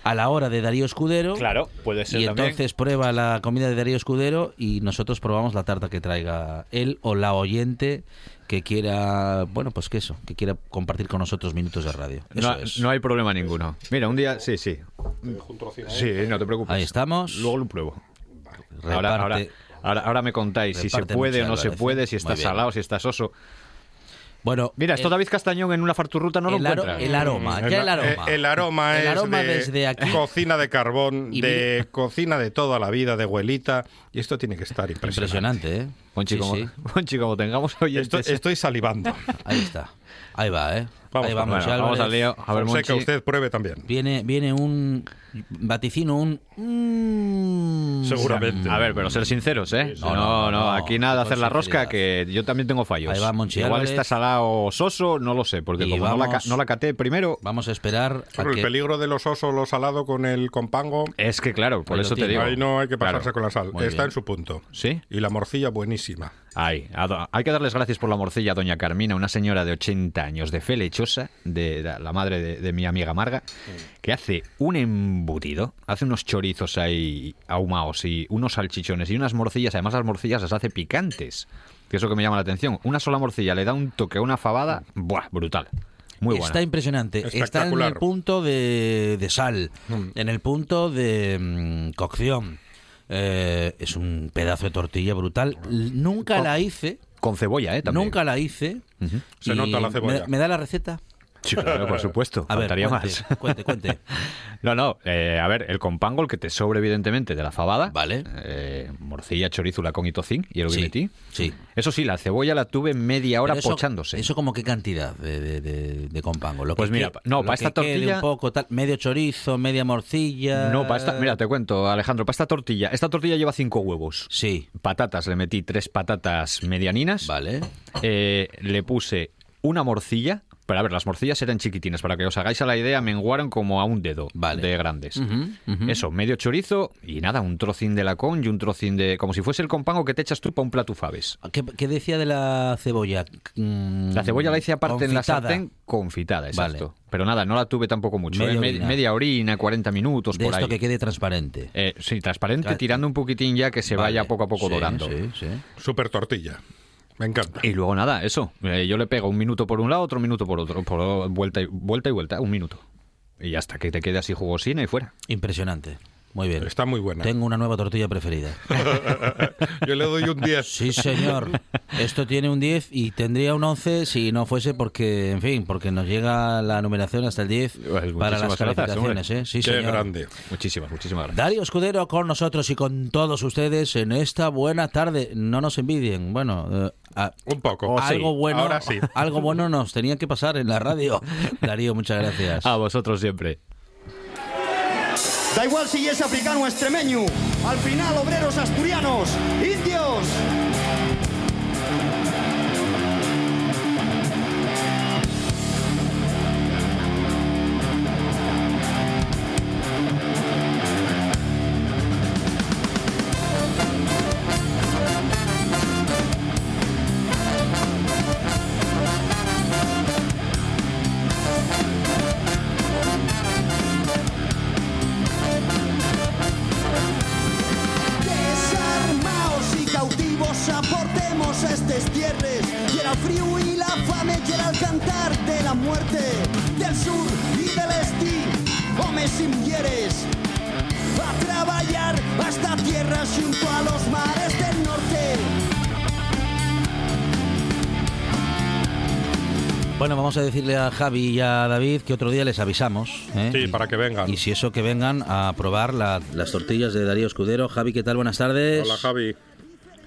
a la hora de Darío Escudero. Claro, puede ser Y también. entonces prueba la comida de Darío Escudero y nosotros probamos la tarta que traiga él o la oyente que quiera, bueno, pues que eso, que quiera compartir con nosotros minutos de radio. Eso No, es. no hay problema ninguno. Mira, un día, sí, sí. Sí, no te preocupes. Ahí estamos. Luego lo pruebo. Ahora, ahora, ahora, ahora me contáis si se puede o no se puede, si está salado, si está soso. Bueno, Mira, esto el- David Castañón en una farturruta no lo el, aro- encuentra. el aroma, ya el aroma. Eh, El aroma El es aroma de desde aquí. cocina de carbón, Y de mira- cocina de toda la vida, de abuelita. Y esto tiene que estar impresionante. Impresionante, ¿eh? Monchi, Sí, como, sí. Monchi, como tengamos oyentes... Estoy, estoy salivando. Ahí está. Ahí va, ¿eh? Vamos, Ahí vamos, bueno, vamos al lío. A ver, sé que Monchi. usted pruebe también. Viene, viene un vaticino, un... Seguramente. A ver, pero ser sinceros, ¿eh? No, No, no, no, no, aquí nada de hacer la rosca, que yo también tengo fallos. Ahí va Monchi Igual está salado soso, no lo sé, porque Y como no la, no la caté primero, Vamos a esperar a el que... peligro de los osos, lo salado con el compango, es que claro, por Ahí eso te digo. ahí no hay que pasarse Claro. con la sal. Muy Está bien. en su punto. ¿Sí? Y la morcilla buenísima. Ay, hay que darles gracias por la morcilla a doña Carmina, una señora de 80 años, de fe lechosa, de la, la madre de, de mi amiga Marga, que hace un embutido, hace unos chorizos ahí ahumados y unos salchichones y unas morcillas, además las morcillas las hace picantes, que es lo que me llama la atención. Una sola morcilla le da un toque a una fabada, ¡buah! Brutal. Muy buena. Está impresionante. Está en el punto de, de sal, Mm. en el punto de mm, cocción. Eh, es un pedazo de tortilla brutal. Nunca Con- la hice. Con cebolla, ¿eh? También. Nunca la hice. Se nota la me- cebolla. ¿Me, da la receta? Sí, claro, por supuesto. A ver, cuente, más. cuente, cuente. No, no, eh, a ver, el compango, el que te sobre evidentemente de la fabada. Vale. Eh, morcilla, chorizula con itocín y el Sí, sí. Eso sí, la cebolla la tuve media hora eso- pochándose. ¿Eso como qué cantidad de, de, de- de compango? Lo Pues que mira, no, lo para esta que tortilla- un poco tal, medio chorizo, media morcilla. No, para esta, mira, te cuento, Alejandro, para esta tortilla, esta tortilla lleva cinco huevos. Sí, Patatas, le metí tres patatas medianinas. vale. Eh, le puse una morcilla. Pero a ver, las morcillas eran chiquitinas. Para que os hagáis a la idea, menguaron como a un dedo Vale. de grandes. Eso, medio chorizo y nada, un trocín de lacón y un trocín de. como si fuese el compango que te echas tú para un plato faves. ¿Qué, qué decía de la cebolla? Mm, La cebolla la hice aparte en la sartén confitada, exacto. Vale. Pero nada, no la tuve tampoco mucho. Media ¿eh? Orina. media orina, 40 minutos De por esto ahí. que quede transparente. Eh, sí, transparente, tirando un poquitín ya que se Vale. vaya poco a poco Sí, dorando. Sí, sí. Super tortilla. Me encanta. Y luego nada, eso. Eh, yo le pego un minuto por un lado, otro minuto por otro, por vuelta y vuelta y vuelta, un minuto. Y hasta que te quede así jugosina y fuera. Impresionante. Muy bien. Está muy buena. Tengo una nueva tortilla preferida. Yo le doy un 10. Sí, señor. Esto tiene un 10 y tendría un 11 si no fuese porque, en fin, porque nos llega la numeración hasta el 10 Pues para las gracias, calificaciones. ¿eh? Sí, Qué señor. grande. Muchísimas, muchísimas gracias. Darío Escudero con nosotros y con todos ustedes en esta buena tarde. No nos envidien. Bueno, eh, a- Un poco. Oh, sí. algo bueno, Ahora sí. algo bueno nos tenía que pasar en la radio. Darío, muchas gracias. A vosotros siempre. Da igual si es africano o extremeño. Al final, obreros asturianos, indios. a los mares del norte. Bueno, vamos a decirle a Javi y a David que otro día les avisamos. ¿eh? Sí, para que vengan. Y si eso, que vengan a probar las tortillas de Darío Escudero. Javi, ¿qué tal? Buenas tardes. Hola, Javi.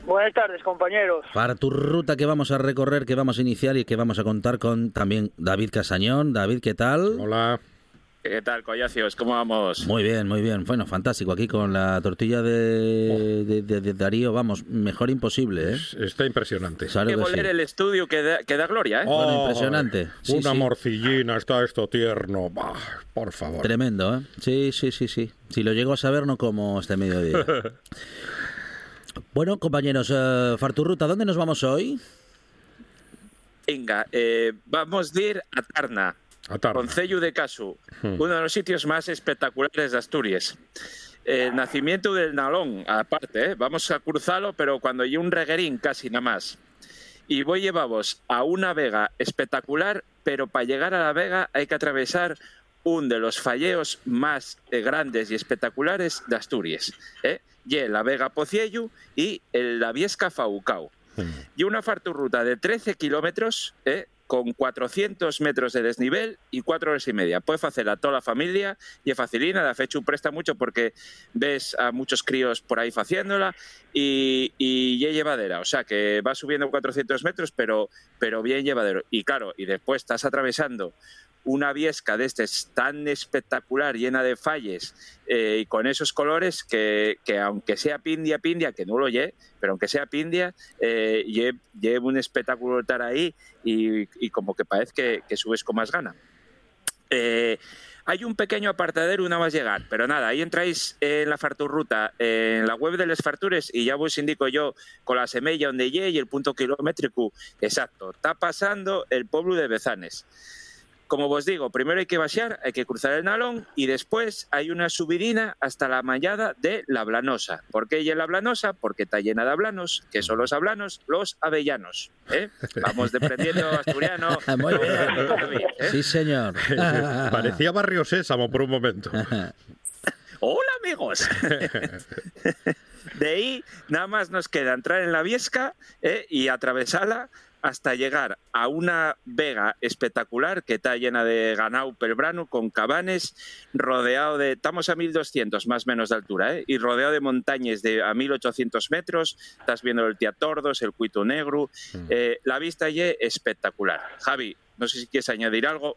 Buenas tardes, compañeros. Para tu ruta que vamos a recorrer, que vamos a iniciar y que vamos a contar con también David Casañón. David, ¿qué tal? Hola. ¿Qué tal, collacios? ¿Cómo vamos? Muy bien, muy bien. Bueno, fantástico. Aquí con la tortilla de, de- de- de Darío, vamos, mejor imposible, ¿eh? Está impresionante. Claro Hay que que sí. volver el estudio que da, que da gloria, ¿eh? Bueno, impresionante. Sí, Una sí. morcillina, está esto tierno. Bah, por favor. Tremendo, ¿eh? Sí, sí, sí, sí. Si lo llego a saber, no como este mediodía. bueno, compañeros, eh, Farturruta, ¿dónde nos vamos hoy? Venga, eh, vamos a ir A Tarna. Concello de Casu, Hmm. uno de los sitios más espectaculares de Asturias. El nacimiento del Nalón, aparte, ¿eh? vamos a cruzarlo, pero cuando hay un reguerín casi nada más. Y voy a llevaros a una vega espectacular, pero para llegar a la vega hay que atravesar un de los falleos más eh, grandes y espectaculares de Asturias. ¿eh? Y la Vega Pociello y el- la Viesca Faucao. Y una farturruta de 13 kilómetros, ¿eh? Con 400 metros de desnivel y 4 horas y media. Puedes hacer a toda la familia y es facilina. De hecho, presta mucho porque ves a muchos críos por ahí haciéndola y, y es llevadera. O sea, que va subiendo 400 metros, pero, pero bien llevadero. Y claro, y después estás atravesando una viesca de este tan espectacular, llena de falles eh, y con esos colores que, que aunque sea pindia, pindia, que no lo lle, pero aunque sea pindia, eh, lle- lleva un espectáculo estar ahí y, y como que parece que, que subes con más gana. Eh, hay un pequeño apartadero una más llegar, pero nada, ahí entráis en la Farturruta, en la web de Les Fartures y ya os indico yo con la semilla donde lle y el punto kilométrico exacto. Está pasando el pueblo de Bezanes. Como vos digo, primero hay que vaciar, hay que cruzar el Nalón y después hay una subidina hasta la mallada de la Blanosa. ¿Por qué ella la Blanosa? Porque está llena de ablanos, que son los ablanos, los avellanos. ¿eh? Vamos deprendiendo asturiano. Muy bien. David, ¿eh? Sí, señor. Parecía Barrio Sésamo por un momento. Hola amigos. De ahí nada más nos queda entrar en la Viesca eh, y atravesarla hasta llegar a una vega espectacular que está llena de ganado pelbrano con cabanes, rodeado de, estamos a 1200 más o menos de altura, eh, y rodeado de montañas de a 1800 metros, estás viendo el Tiatordos, el Cuito Negro, eh, la vista allí espectacular. Javi, no sé si quieres añadir algo.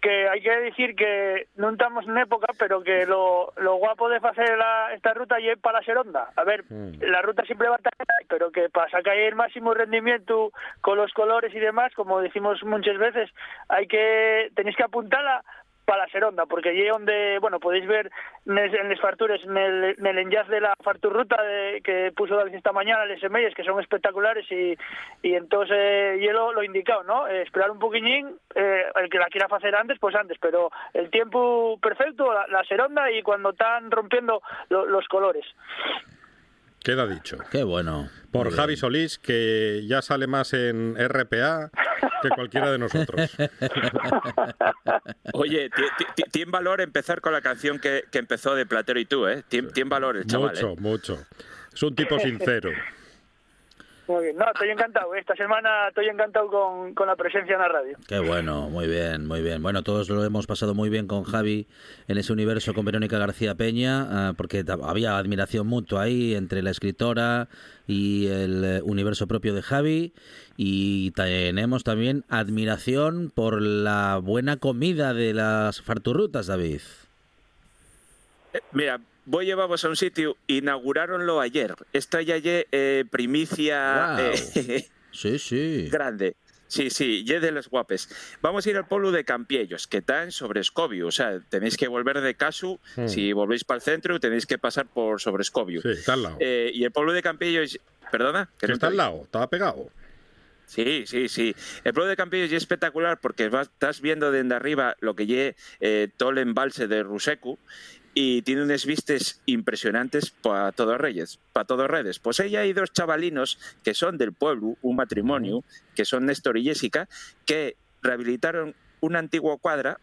Que hay que decir que no estamos en época, pero que lo, lo guapo de hacer la- esta ruta y es para la Seronda. A ver, la ruta siempre va a estar, pero que para sacar el máximo rendimiento con los colores y demás, como decimos muchas veces, hay que tenéis que apuntarla para la Seronda, porque allí donde, bueno, podéis ver en les fartures, en el, en de la farturruta de, que puso David esta mañana, les semillas, que son espectaculares y, y entonces eh, yo lo, indicado, ¿no? Eh, esperar un poquillín, eh, el que la quiera hacer antes, pues antes, pero el tiempo perfecto, la, Seronda y cuando están rompiendo lo- los colores. Queda dicho. Qué bueno. Por Javi Solís, que ya sale más en RPA que cualquiera de nosotros. Oye, ti- ti- ti- tiene valor empezar con la canción que, que empezó de Platero y tú, ¿eh? Tiene, tiene valor el chaval, mucho, ¿eh? mucho. Es un tipo sincero. Muy bien, no, estoy encantado. Esta semana estoy encantado con, con la presencia en la radio. Qué bueno, muy bien, muy bien. Bueno, todos lo hemos pasado muy bien con Javi en ese universo con Verónica García Peña, ah, porque había admiración mutua ahí entre la escritora y el eh, universo propio de Javi. Y tenemos también admiración por la buena comida de las farturrutas, David. Eh, Mira, voy a llevaros a un sitio, inauguraronlo ayer. Esta ya es eh, primicia Guau. eh, Sí, sí. grande. Sí, sí, y de los guapes. Vamos a ir al pueblo de Campiellos, que está en Sobrescobio. O sea, tenéis que volver de Casu. Hmm. Si volvéis para el centro, tenéis que pasar por Sobrescobio. Sí, está al lado. Eh, y el pueblo de Campillos, perdona, Que no está al lado, estaba pegado. Sí, sí, sí. El pueblo de Campillos es espectacular porque vas- estás viendo desde arriba lo que lle eh, todo el embalse de Rusecu y tiene unas vistas impresionantes para todos reyes, para todos redes. Pues ahí hay dos chavalinos que son del pueblo, un matrimonio, que son Néstor y Jessica, que rehabilitaron una antigua cuadra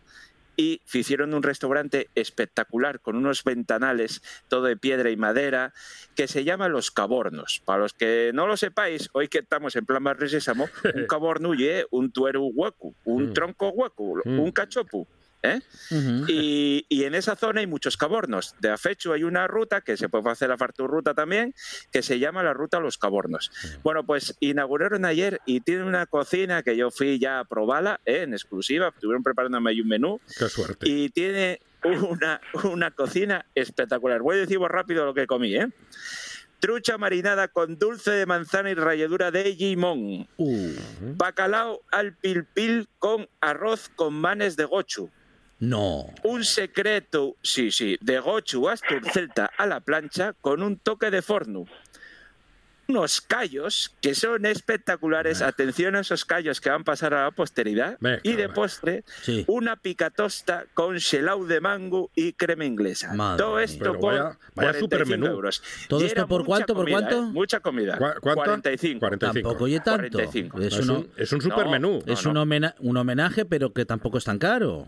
y hicieron un restaurante espectacular con unos ventanales, todo de piedra y madera, que se llama Los Cabornos. Para los que no lo sepáis, hoy que estamos en plan más sésamo, un caborno es un tuero hueco, un Mm. tronco hueco, Mm. un cachopu. ¿Eh? y, y en esa zona hay muchos cabornos. De Afechu hay una ruta que se puede hacer la farturruta también, que se llama la ruta Los Cabornos. Bueno, pues inauguraron ayer y tiene una cocina que yo fui ya a probarla ¿eh? en exclusiva. Estuvieron preparándome ahí un menú Qué suerte. y tiene una, una cocina espectacular. Voy a deciros rápido lo que comí, ¿eh? Trucha marinada con dulce de manzana y ralladura de limón. Bacalao al pilpil con arroz con manes de gochu. No. Un secreto, sí, sí, de gochu asturcelta a la plancha con un toque de forno. Unos callos que son espectaculares. Atención a esos callos que van a pasar a la posteridad. Y de postre, una picatosta con shelau de mango y crema inglesa. Madre Todo esto por vaya- vaya 45 supermenú. euros. ¿Todo Y esto por cuánto, por cuánto? ¿eh? Mucha comida. ¿Cu- cuánto? 45. 45. Tampoco oye tanto. 45. Es, es un, es No, supermenú. no, es un, homena- un homenaje, pero que tampoco es tan caro.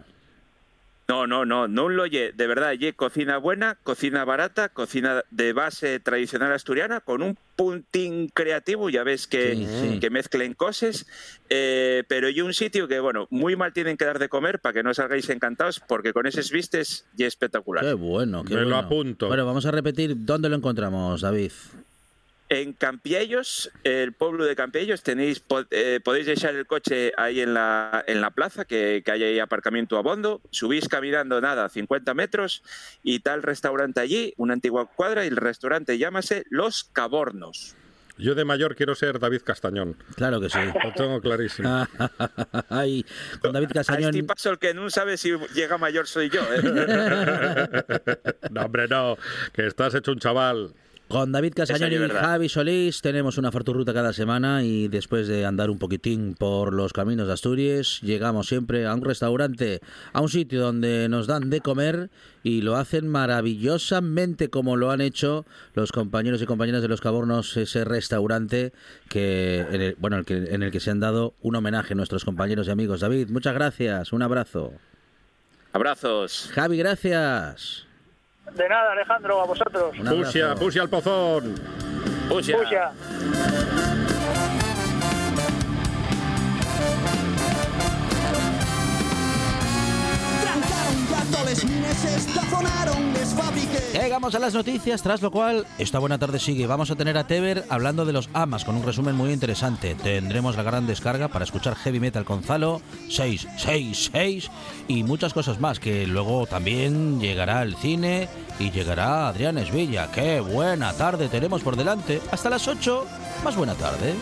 No, no, no, no lo oye. De verdad, oye, cocina buena, cocina barata, cocina de base tradicional asturiana, con un puntín creativo, ya ves que, Sí, sí. que mezclen cosas, eh, pero y un sitio que, bueno, muy mal tienen que dar de comer para que no salgáis encantados, porque con esos vistes y espectacular. Qué bueno, qué Me lo bueno. apunto. Bueno, vamos a repetir dónde lo encontramos, David. En Campiellos, el pueblo de Campiellos, tenéis, eh, podéis dejar el coche ahí en la, en la plaza, que, que hay ahí aparcamiento a bondo, subís caminando nada, 50 metros, y tal restaurante allí, una antigua cuadra, y el restaurante llámase Los Cabornos. Yo de mayor quiero ser David Castañón. Claro que sí. Lo tengo clarísimo. Ay, con David A Castañón. este paso, el que no sabe si llega mayor soy yo. ¿eh? no, hombre, no. Que estás hecho un chaval. Con David Casañón y. Javi Solís tenemos una farturruta cada semana y después de andar un poquitín por los caminos de Asturias, llegamos siempre a un restaurante, a un sitio donde nos dan de comer y lo hacen maravillosamente como lo han hecho los compañeros y compañeras de los Cabornos, ese restaurante que, en el, bueno, el que, en el que se han dado un homenaje a nuestros compañeros y amigos. David, muchas gracias, un abrazo. Abrazos. Javi, gracias. De nada, Alejandro, a vosotros. Pusia, pusia al pozón. Pusia. Puxa. Llegamos a las noticias, tras lo cual esta buena tarde sigue. Vamos a tener a Teber hablando de los AMAS con un resumen muy interesante. Tendremos la gran descarga para escuchar heavy metal con Zalo 666 y muchas cosas más que luego también llegará el cine y llegará Adrián Esvilla. Qué buena tarde tenemos por delante. Hasta las 8, más buena tarde.